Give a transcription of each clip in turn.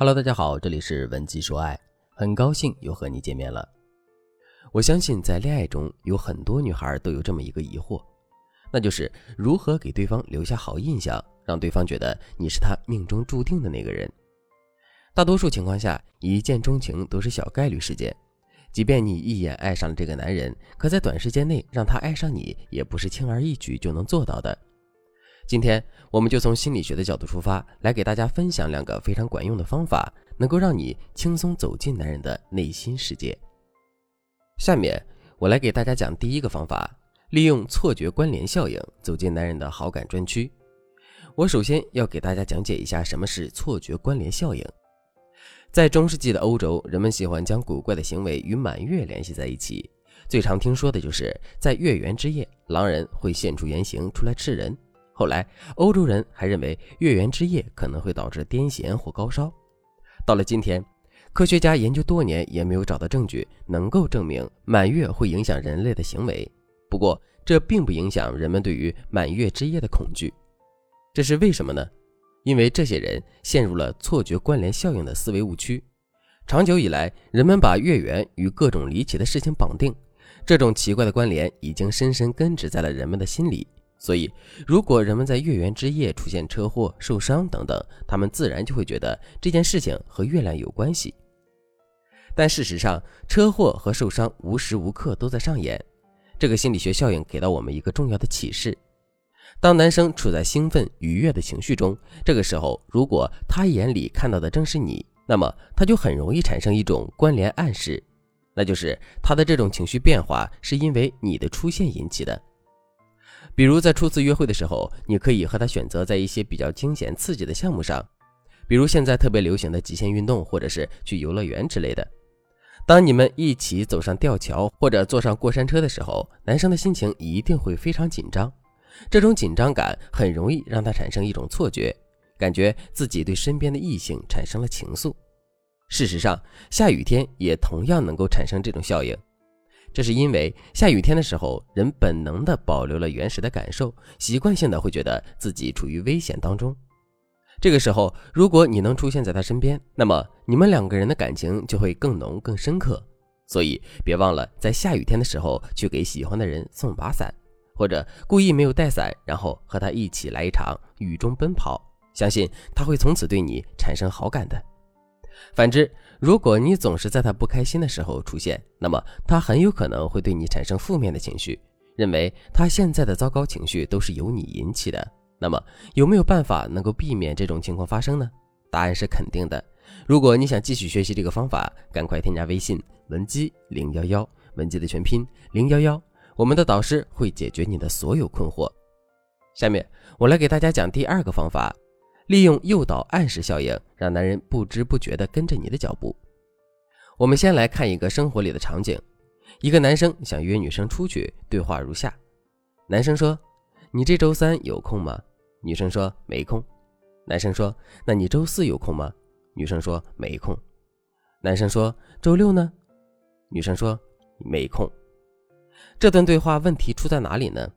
Hello，大家好，这里是文姬说爱，很高兴又和你见面了。我相信在恋爱中有很多女孩都有这么一个疑惑，那就是如何给对方留下好印象，让对方觉得你是他命中注定的那个人。大多数情况下，一见钟情都是小概率事件。即便你一眼爱上了这个男人，可在短时间内让他爱上你，也不是轻而易举就能做到的。今天，我们就从心理学的角度出发，来给大家分享两个非常管用的方法，能够让你轻松走进男人的内心世界。下面，我来给大家讲第一个方法：利用错觉关联效应走进男人的好感专区。我首先要给大家讲解一下什么是错觉关联效应。在中世纪的欧洲，人们喜欢将古怪的行为与满月联系在一起。最常听说的就是在月圆之夜，狼人会现出原形出来吃人。后来，欧洲人还认为月圆之夜可能会导致癫痫或高烧。到了今天，科学家研究多年也没有找到证据能够证明满月会影响人类的行为。不过，这并不影响人们对于满月之夜的恐惧。这是为什么呢？因为这些人陷入了错觉关联效应的思维误区。长久以来，人们把月圆与各种离奇的事情绑定，这种奇怪的关联已经深深根植在了人们的心里。所以，如果人们在月圆之夜出现车祸、受伤等等，他们自然就会觉得这件事情和月亮有关系。但事实上，车祸和受伤无时无刻都在上演。这个心理学效应给到我们一个重要的启示。当男生处在兴奋愉悦的情绪中，这个时候，如果他眼里看到的正是你，那么他就很容易产生一种关联暗示，那就是他的这种情绪变化是因为你的出现引起的。比如在初次约会的时候，你可以和他选择在一些比较惊险刺激的项目上，比如现在特别流行的极限运动，或者是去游乐园之类的。当你们一起走上吊桥或者坐上过山车的时候，男生的心情一定会非常紧张。这种紧张感很容易让他产生一种错觉，感觉自己对身边的异性产生了情愫。事实上，下雨天也同样能够产生这种效应。这是因为下雨天的时候，人本能的保留了原始的感受，习惯性的会觉得自己处于危险当中。这个时候，如果你能出现在他身边，那么你们两个人的感情就会更浓更深刻。所以，别忘了在下雨天的时候去给喜欢的人送把伞。或者故意没有带伞，然后和他一起来一场雨中奔跑，相信他会从此对你产生好感的。反之，如果你总是在他不开心的时候出现，那么他很有可能会对你产生负面的情绪，认为他现在的糟糕情绪都是由你引起的。那么有没有办法能够避免这种情况发生呢？答案是肯定的。如果你想继续学习这个方法，赶快添加微信文姬零幺幺，文姬的全拼零幺幺。我们的导师会解决你的所有困惑。下面我来给大家讲第二个方法，利用诱导暗示效应，让男人不知不觉地跟着你的脚步。我们先来看一个生活里的场景：一个男生想约女生出去，对话如下。男生说：“你这周三有空吗？”女生说：“没空。”男生说：“那你周四有空吗？”女生说：“没空。”男生说：“周六呢？”女生说：“没空。”这段对话问题出在哪里呢？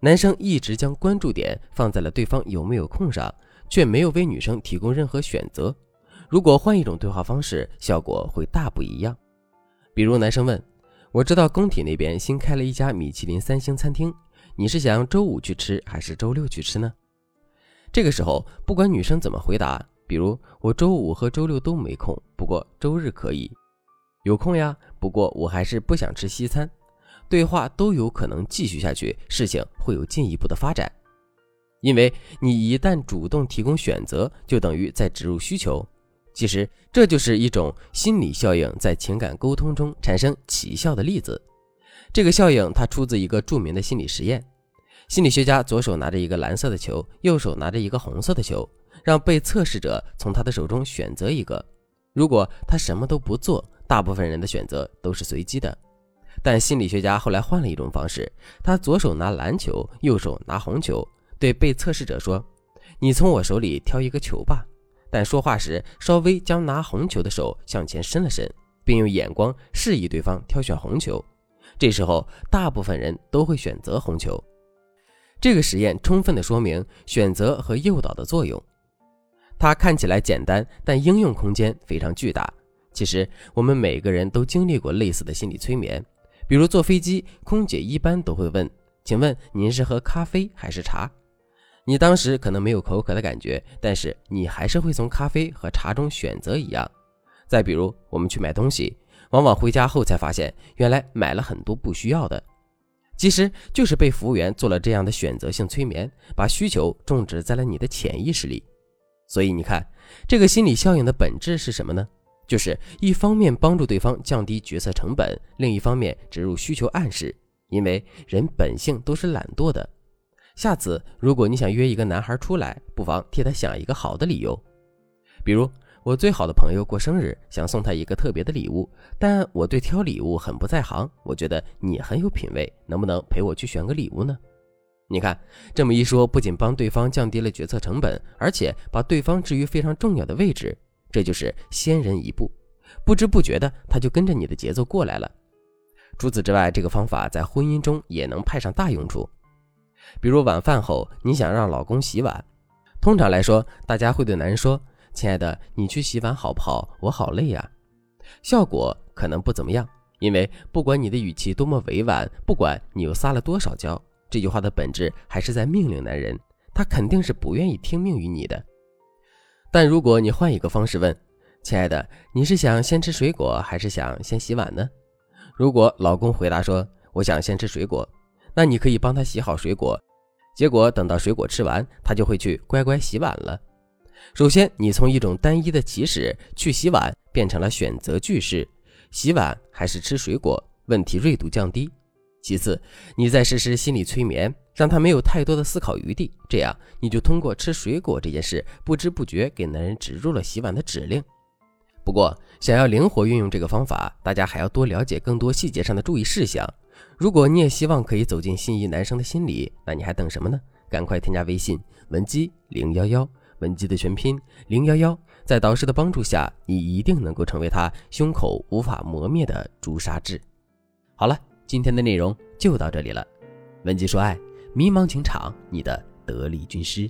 男生一直将关注点放在了对方有没有空上，却没有为女生提供任何选择。如果换一种对话方式，效果会大不一样。比如，男生问：“我知道工体那边新开了一家米其林三星餐厅，你是想周五去吃还是周六去吃呢？”这个时候，不管女生怎么回答，比如“我周五和周六都没空，不过周日可以有空呀，不过我还是不想吃西餐。”对话都有可能继续下去，事情会有进一步的发展，因为你一旦主动提供选择，就等于在植入需求。其实这就是一种心理效应在情感沟通中产生奇效的例子。这个效应它出自一个著名的心理实验：心理学家左手拿着一个蓝色的球，右手拿着一个红色的球，让被测试者从他的手中选择一个。如果他什么都不做，大部分人的选择都是随机的。但心理学家后来换了一种方式，他左手拿篮球，右手拿红球，对被测试者说：“你从我手里挑一个球吧。”但说话时稍微将拿红球的手向前伸了伸，并用眼光示意对方挑选红球。这时候，大部分人都会选择红球。这个实验充分的说明选择和诱导的作用。它看起来简单，但应用空间非常巨大。其实我们每个人都经历过类似的心理催眠，比如坐飞机，空姐一般都会问：“请问您是喝咖啡还是茶？”你当时可能没有口渴的感觉，但是你还是会从咖啡和茶中选择一样。再比如，我们去买东西，往往回家后才发现，原来买了很多不需要的，其实就是被服务员做了这样的选择性催眠，把需求种植在了你的潜意识里。所以你看，这个心理效应的本质是什么呢？就是一方面帮助对方降低决策成本，另一方面植入需求暗示。因为人本性都是懒惰的。下次如果你想约一个男孩出来，不妨替他想一个好的理由，比如我最好的朋友过生日，想送他一个特别的礼物，但我对挑礼物很不在行。我觉得你很有品位，能不能陪我去选个礼物呢？你看这么一说，不仅帮对方降低了决策成本，而且把对方置于非常重要的位置，这就是先人一步，不知不觉的他就跟着你的节奏过来了。除此之外，这个方法在婚姻中也能派上大用处。比如晚饭后，你想让老公洗碗，通常来说，大家会对男人说：“亲爱的，你去洗碗好不好？我好累呀。”效果可能不怎么样，因为不管你的语气多么委婉，不管你又撒了多少娇，这句话的本质还是在命令男人，他肯定是不愿意听命于你的。但如果你换一个方式问：“亲爱的，你是想先吃水果，还是想先洗碗呢？”如果老公回答说：“我想先吃水果。”那你可以帮他洗好水果，结果等到水果吃完，他就会去乖乖洗碗了。首先，你从一种单一的起始去洗碗变成了选择句式，洗碗还是吃水果，问题锐度降低。其次，你再实施心理催眠，让他没有太多的思考余地，这样你就通过吃水果这件事，不知不觉给男人植入了洗碗的指令。不过，想要灵活运用这个方法，大家还要多了解更多细节上的注意事项。如果你也希望可以走进心仪男生的心里，那你还等什么呢？赶快添加微信文姬零幺幺，文姬的全拼零幺幺，在导师的帮助下，你一定能够成为他胸口无法磨灭的朱砂痣。好了，今天的内容就到这里了。文姬说爱，迷茫情场，你的得力军师。